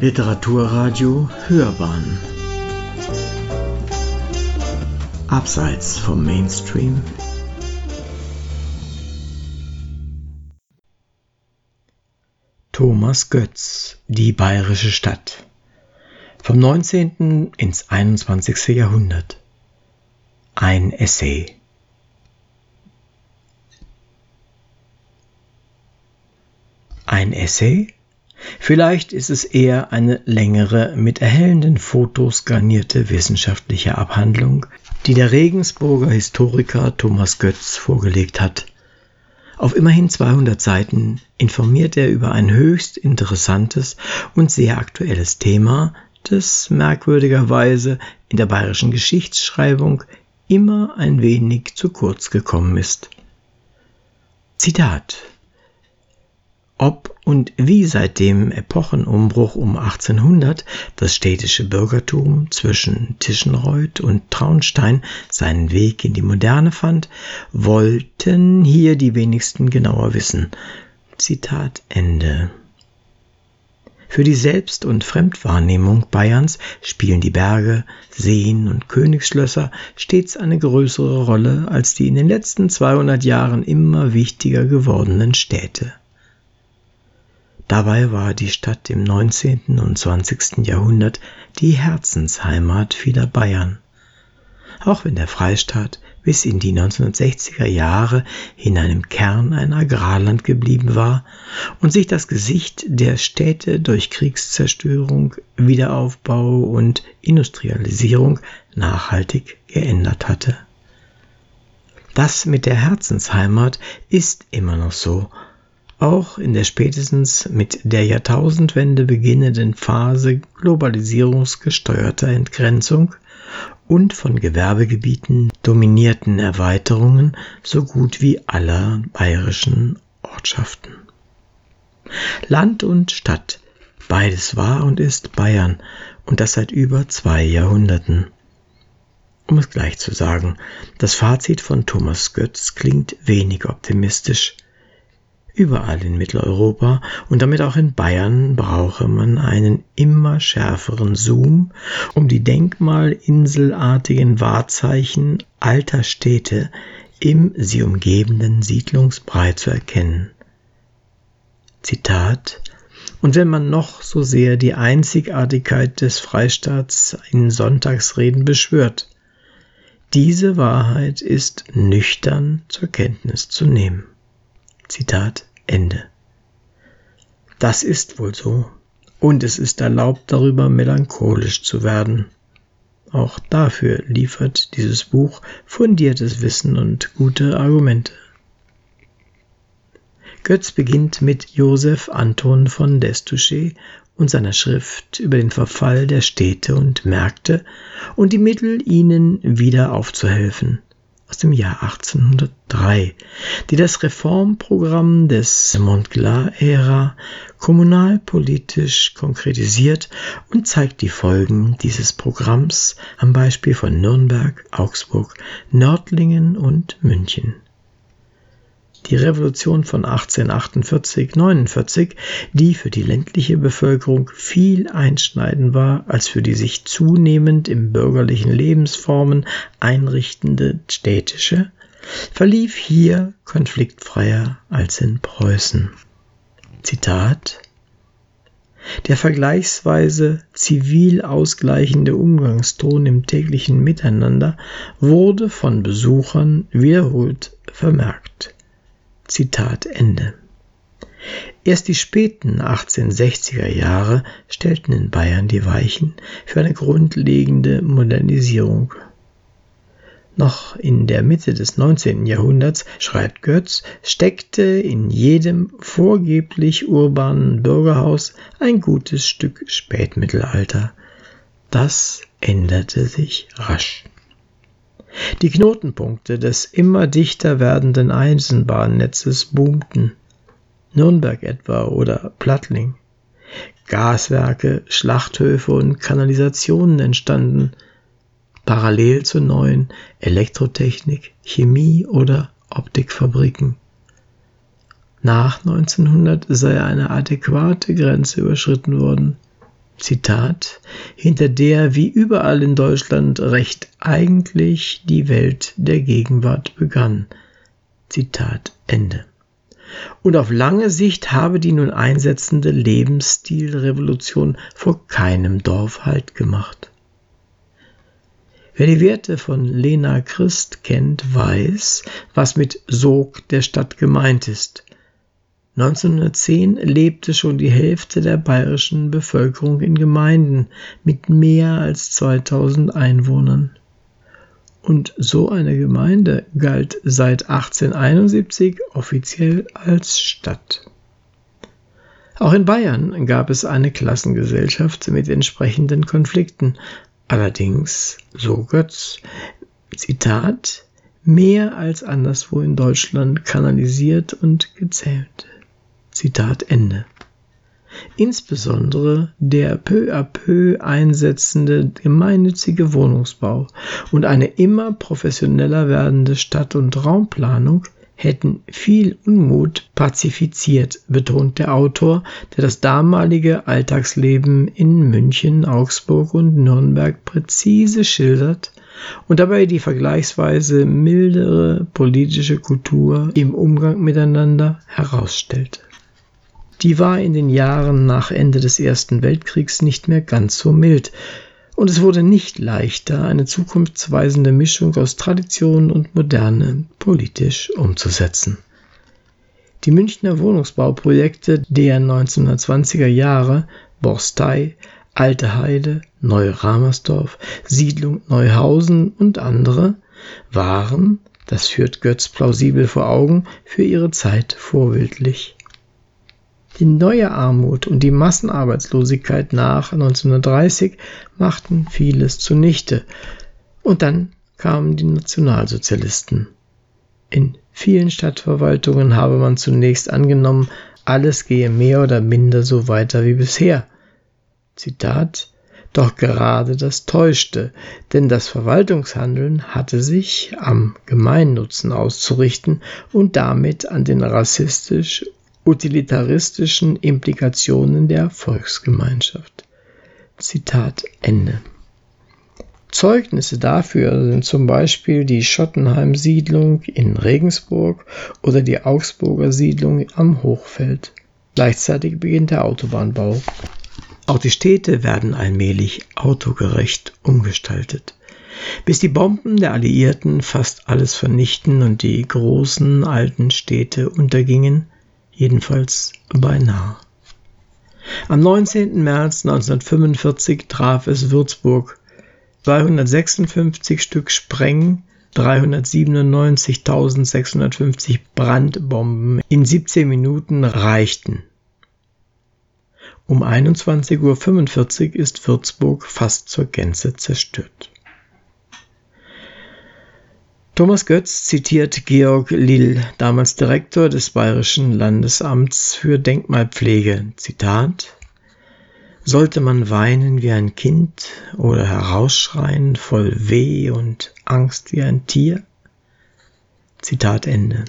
Literaturradio Hörbahn Abseits vom Mainstream Thomas Götz Die bayerische Stadt vom 19. ins 21. Jahrhundert Ein Essay Ein Essay? Vielleicht ist es eher eine längere, mit erhellenden Fotos garnierte wissenschaftliche Abhandlung, die der Regensburger Historiker Thomas Götz vorgelegt hat. Auf immerhin 200 Seiten informiert er über ein höchst interessantes und sehr aktuelles Thema, das merkwürdigerweise in der bayerischen Geschichtsschreibung immer ein wenig zu kurz gekommen ist. Zitat ob und wie seit dem Epochenumbruch um 1800 das städtische Bürgertum zwischen Tischenreuth und Traunstein seinen Weg in die Moderne fand, wollten hier die wenigsten genauer wissen. Zitat Ende. Für die Selbst- und Fremdwahrnehmung Bayerns spielen die Berge, Seen und Königsschlösser stets eine größere Rolle als die in den letzten 200 Jahren immer wichtiger gewordenen Städte. Dabei war die Stadt im 19. und 20. Jahrhundert die Herzensheimat vieler Bayern. Auch wenn der Freistaat bis in die 1960er Jahre in einem Kern ein Agrarland geblieben war und sich das Gesicht der Städte durch Kriegszerstörung, Wiederaufbau und Industrialisierung nachhaltig geändert hatte. Das mit der Herzensheimat ist immer noch so auch in der spätestens mit der Jahrtausendwende beginnenden Phase globalisierungsgesteuerter Entgrenzung und von Gewerbegebieten dominierten Erweiterungen so gut wie aller bayerischen Ortschaften. Land und Stadt, beides war und ist Bayern und das seit über zwei Jahrhunderten. Um es gleich zu sagen, das Fazit von Thomas Götz klingt wenig optimistisch. Überall in Mitteleuropa und damit auch in Bayern brauche man einen immer schärferen Zoom, um die denkmalinselartigen Wahrzeichen alter Städte im sie umgebenden Siedlungsbrei zu erkennen. Zitat und wenn man noch so sehr die Einzigartigkeit des Freistaats in Sonntagsreden beschwört, diese Wahrheit ist nüchtern zur Kenntnis zu nehmen. Zitat Ende. Das ist wohl so. Und es ist erlaubt, darüber melancholisch zu werden. Auch dafür liefert dieses Buch fundiertes Wissen und gute Argumente. Götz beginnt mit Joseph Anton von Destouché und seiner Schrift über den Verfall der Städte und Märkte und die Mittel, ihnen wieder aufzuhelfen aus dem Jahr 1803, die das Reformprogramm des Montglat-Ära kommunalpolitisch konkretisiert und zeigt die Folgen dieses Programms am Beispiel von Nürnberg, Augsburg, Nördlingen und München die Revolution von 1848-49, die für die ländliche Bevölkerung viel einschneidend war als für die sich zunehmend im bürgerlichen Lebensformen einrichtende städtische, verlief hier konfliktfreier als in Preußen. Zitat der vergleichsweise zivil ausgleichende Umgangston im täglichen Miteinander wurde von Besuchern wiederholt vermerkt. Zitat Ende. Erst die späten 1860er Jahre stellten in Bayern die Weichen für eine grundlegende Modernisierung. Noch in der Mitte des 19. Jahrhunderts, schreibt Götz, steckte in jedem vorgeblich urbanen Bürgerhaus ein gutes Stück Spätmittelalter. Das änderte sich rasch. Die Knotenpunkte des immer dichter werdenden Eisenbahnnetzes boomten. Nürnberg etwa oder Plattling. Gaswerke, Schlachthöfe und Kanalisationen entstanden, parallel zu neuen Elektrotechnik, Chemie oder Optikfabriken. Nach 1900 sei eine adäquate Grenze überschritten worden. Zitat, hinter der wie überall in Deutschland recht eigentlich die Welt der Gegenwart begann. Zitat Ende. Und auf lange Sicht habe die nun einsetzende Lebensstilrevolution vor keinem Dorf Halt gemacht. Wer die Werte von Lena Christ kennt, weiß, was mit Sog der Stadt gemeint ist. 1910 lebte schon die Hälfte der bayerischen Bevölkerung in Gemeinden mit mehr als 2000 Einwohnern. Und so eine Gemeinde galt seit 1871 offiziell als Stadt. Auch in Bayern gab es eine Klassengesellschaft mit entsprechenden Konflikten. Allerdings, so Götz, Zitat, mehr als anderswo in Deutschland kanalisiert und gezählt. Zitat Ende. Insbesondere der peu à peu einsetzende gemeinnützige Wohnungsbau und eine immer professioneller werdende Stadt- und Raumplanung hätten viel Unmut pazifiziert, betont der Autor, der das damalige Alltagsleben in München, Augsburg und Nürnberg präzise schildert und dabei die vergleichsweise mildere politische Kultur im Umgang miteinander herausstellte die war in den Jahren nach Ende des Ersten Weltkriegs nicht mehr ganz so mild, und es wurde nicht leichter, eine zukunftsweisende Mischung aus Tradition und Moderne politisch umzusetzen. Die Münchner Wohnungsbauprojekte der 1920er Jahre Borstei, Alte Heide, Neu-Ramersdorf, Siedlung Neuhausen und andere waren, das führt Götz plausibel vor Augen, für ihre Zeit vorbildlich. Die neue Armut und die Massenarbeitslosigkeit nach 1930 machten vieles zunichte. Und dann kamen die Nationalsozialisten. In vielen Stadtverwaltungen habe man zunächst angenommen, alles gehe mehr oder minder so weiter wie bisher. Zitat Doch gerade das täuschte, denn das Verwaltungshandeln hatte sich am Gemeinnutzen auszurichten und damit an den rassistisch utilitaristischen Implikationen der Volksgemeinschaft. Zitat Ende. Zeugnisse dafür sind zum Beispiel die Schottenheim-Siedlung in Regensburg oder die Augsburger Siedlung am Hochfeld. Gleichzeitig beginnt der Autobahnbau. Auch die Städte werden allmählich autogerecht umgestaltet. Bis die Bomben der Alliierten fast alles vernichten und die großen alten Städte untergingen, jedenfalls beinahe. Am 19. März 1945 traf es Würzburg. 256 Stück Spreng, 397.650 Brandbomben in 17 Minuten reichten. Um 21.45 Uhr ist Würzburg fast zur Gänze zerstört. Thomas Götz zitiert Georg Lill, damals Direktor des Bayerischen Landesamts für Denkmalpflege. Zitat Sollte man weinen wie ein Kind oder herausschreien voll Weh und Angst wie ein Tier? Zitat Ende.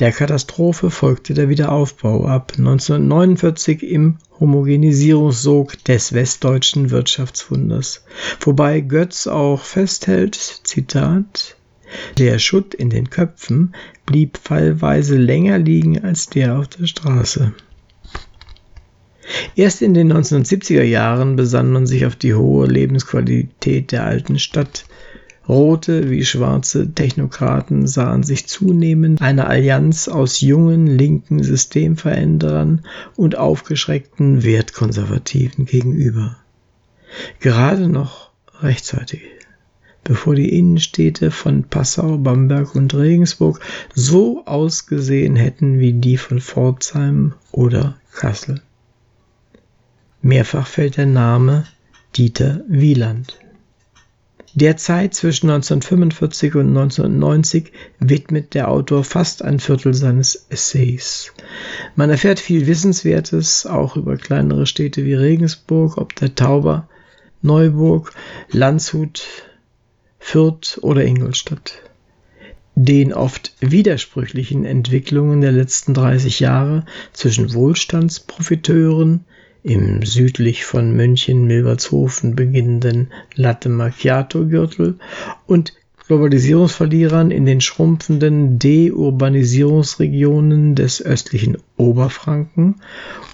Der Katastrophe folgte der Wiederaufbau ab 1949 im Homogenisierungssog des westdeutschen Wirtschaftswunders, wobei Götz auch festhält, Zitat, der Schutt in den Köpfen blieb fallweise länger liegen als der auf der Straße. Erst in den 1970er Jahren besann man sich auf die hohe Lebensqualität der alten Stadt, Rote wie schwarze Technokraten sahen sich zunehmend einer Allianz aus jungen linken Systemveränderern und aufgeschreckten Wertkonservativen gegenüber. Gerade noch rechtzeitig, bevor die Innenstädte von Passau, Bamberg und Regensburg so ausgesehen hätten wie die von Pforzheim oder Kassel. Mehrfach fällt der Name Dieter Wieland. Der Zeit zwischen 1945 und 1990 widmet der Autor fast ein Viertel seines Essays. Man erfährt viel Wissenswertes, auch über kleinere Städte wie Regensburg, ob der Tauber, Neuburg, Landshut, Fürth oder Ingolstadt. Den oft widersprüchlichen Entwicklungen der letzten 30 Jahre zwischen Wohlstandsprofiteuren, im südlich von München-Milbertshofen beginnenden Latte Macchiato-Gürtel und Globalisierungsverlierern in den schrumpfenden Deurbanisierungsregionen des östlichen Oberfranken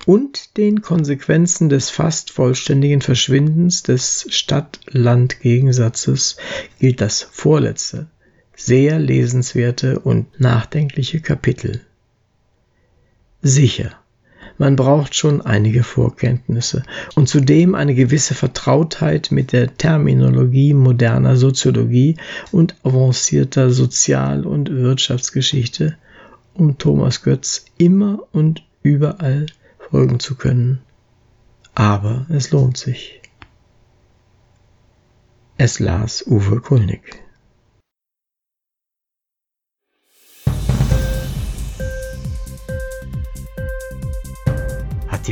und den Konsequenzen des fast vollständigen Verschwindens des Stadt-Land-Gegensatzes gilt das vorletzte, sehr lesenswerte und nachdenkliche Kapitel. Sicher, man braucht schon einige Vorkenntnisse und zudem eine gewisse Vertrautheit mit der Terminologie moderner Soziologie und avancierter Sozial- und Wirtschaftsgeschichte, um Thomas Götz immer und überall folgen zu können. Aber es lohnt sich. Es las Uwe Kulnig.